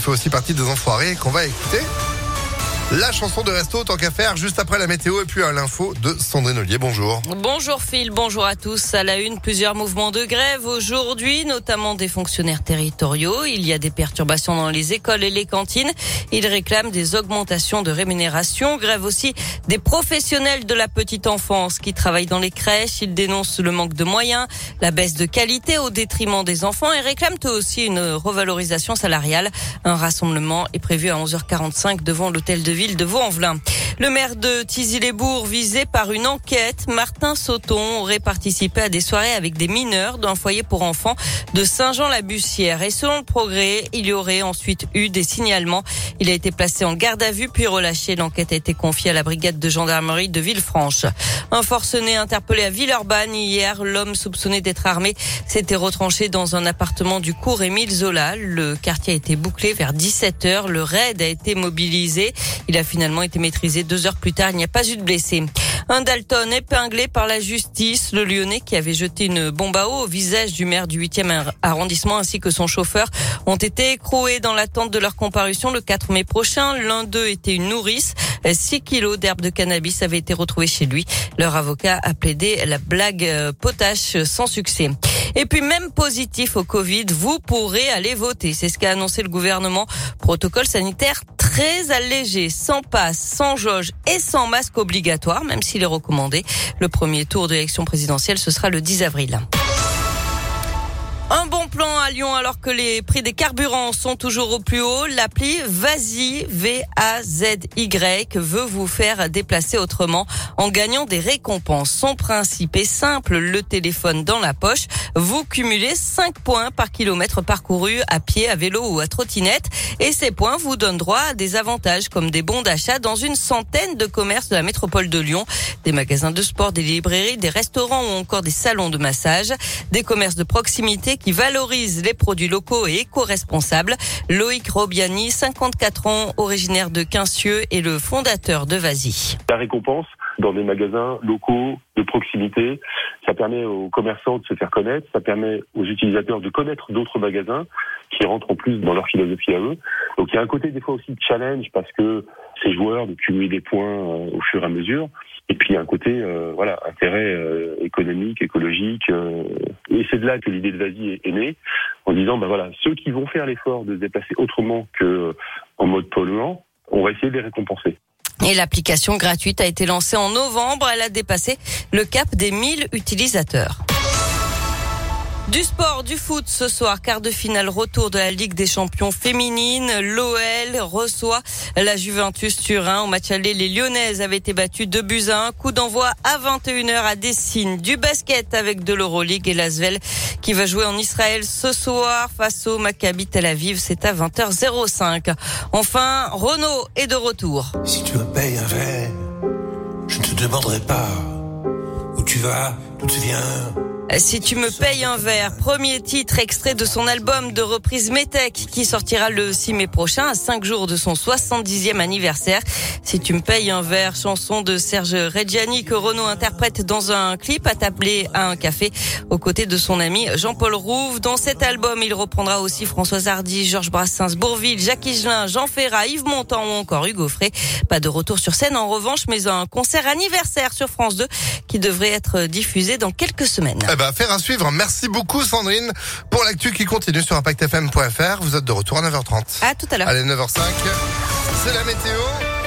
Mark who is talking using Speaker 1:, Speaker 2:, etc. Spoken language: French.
Speaker 1: qui fait aussi partie des enfoirés qu'on va écouter la chanson de resto tant qu'à faire juste après la météo et puis à l'info de Sandrine Ollier. Bonjour.
Speaker 2: Bonjour Phil, bonjour à tous. À la une, plusieurs mouvements de grève aujourd'hui, notamment des fonctionnaires territoriaux. Il y a des perturbations dans les écoles et les cantines. Ils réclament des augmentations de rémunération. Grève aussi des professionnels de la petite enfance qui travaillent dans les crèches. Ils dénoncent le manque de moyens, la baisse de qualité au détriment des enfants et réclament aussi une revalorisation salariale. Un rassemblement est prévu à 11h45 devant l'hôtel de ville ville de Vaux-en-Velin. Le maire de Tizy-les-Bourgs visé par une enquête, Martin Sauton aurait participé à des soirées avec des mineurs d'un foyer pour enfants de Saint-Jean-la-Bussière. Et selon le progrès, il y aurait ensuite eu des signalements. Il a été placé en garde à vue puis relâché. L'enquête a été confiée à la brigade de gendarmerie de Villefranche. Un forcené interpellé à Villeurbanne hier. L'homme soupçonné d'être armé s'était retranché dans un appartement du cours Émile Zola. Le quartier a été bouclé vers 17 heures. Le raid a été mobilisé. Il a finalement été maîtrisé deux heures plus tard. Il n'y a pas eu de blessés. Un Dalton épinglé par la justice, le Lyonnais qui avait jeté une bombe à eau au visage du maire du 8e arrondissement ainsi que son chauffeur ont été écroués dans l'attente de leur comparution le 4 mai prochain. L'un d'eux était une nourrice. 6 kilos d'herbe de cannabis avaient été retrouvés chez lui. Leur avocat a plaidé la blague euh, potache sans succès. Et puis même positif au Covid, vous pourrez aller voter. C'est ce qu'a annoncé le gouvernement. Protocole sanitaire très allégé, sans passe, sans jauge et sans masque obligatoire, même s'il est recommandé. Le premier tour de l'élection présidentielle, ce sera le 10 avril. Bon plan à Lyon alors que les prix des carburants sont toujours au plus haut. L'appli Vazi, V-A-Z-Y, veut vous faire déplacer autrement en gagnant des récompenses. Son principe est simple, le téléphone dans la poche. Vous cumulez 5 points par kilomètre parcouru à pied, à vélo ou à trottinette. Et ces points vous donnent droit à des avantages comme des bons d'achat dans une centaine de commerces de la métropole de Lyon. Des magasins de sport, des librairies, des restaurants ou encore des salons de massage. Des commerces de proximité qui valorise les produits locaux et éco-responsables. Loïc Robiani, 54 ans, originaire de Quincieux et le fondateur de Vasi.
Speaker 3: La récompense dans des magasins locaux de proximité, ça permet aux commerçants de se faire connaître, ça permet aux utilisateurs de connaître d'autres magasins qui rentrent en plus dans leur philosophie à eux. Donc il y a un côté des fois aussi de challenge parce que ces joueurs de cumuler des points euh, au fur et à mesure. Et puis un côté euh, voilà intérêt euh, économique, écologique. et c'est de là que l'idée de Vasi est, née, en disant ben voilà ceux qui vont faire l'effort de se déplacer autrement que en mode polluant, on va essayer de les récompenser.
Speaker 2: Et l'application gratuite a été lancée en novembre. Elle a dépassé le cap des 1000 utilisateurs. Du sport, du foot ce soir, quart de finale retour de la Ligue des champions féminines. L'OL reçoit la Juventus Turin. Au match aller, les Lyonnaises avaient été battues de buts à un. Coup d'envoi à 21h à Dessine. Du basket avec de l'Euroleague et l'Asvel qui va jouer en Israël ce soir face au Maccabi Tel Aviv. C'est à 20h05. Enfin, Renault est de retour.
Speaker 4: Si tu me payes un verre, je ne te demanderai pas où tu vas, viens
Speaker 2: si tu me payes un verre, premier titre extrait de son album de reprise Metec qui sortira le 6 mai prochain à 5 jours de son 70e anniversaire. Si tu me payes un verre, chanson de Serge Reggiani que Renaud interprète dans un clip à tabler à un café aux côtés de son ami Jean-Paul Rouve. Dans cet album, il reprendra aussi Françoise Hardy, Georges Brassens, Bourville, Jacques Higelin, Jean Ferrat, Yves Montand ou encore Hugo Frey. Pas de retour sur scène en revanche, mais un concert anniversaire sur France 2 qui devrait être diffusé dans quelques semaines.
Speaker 1: Eh ben, faire à suivre. Merci beaucoup Sandrine pour l'actu qui continue sur impactfm.fr. Vous êtes de retour à 9h30.
Speaker 2: À tout à l'heure.
Speaker 1: Allez, 9h05. C'est la météo.